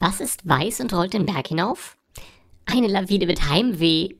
Was ist weiß und rollt den Berg hinauf? Eine Lawine mit Heimweh.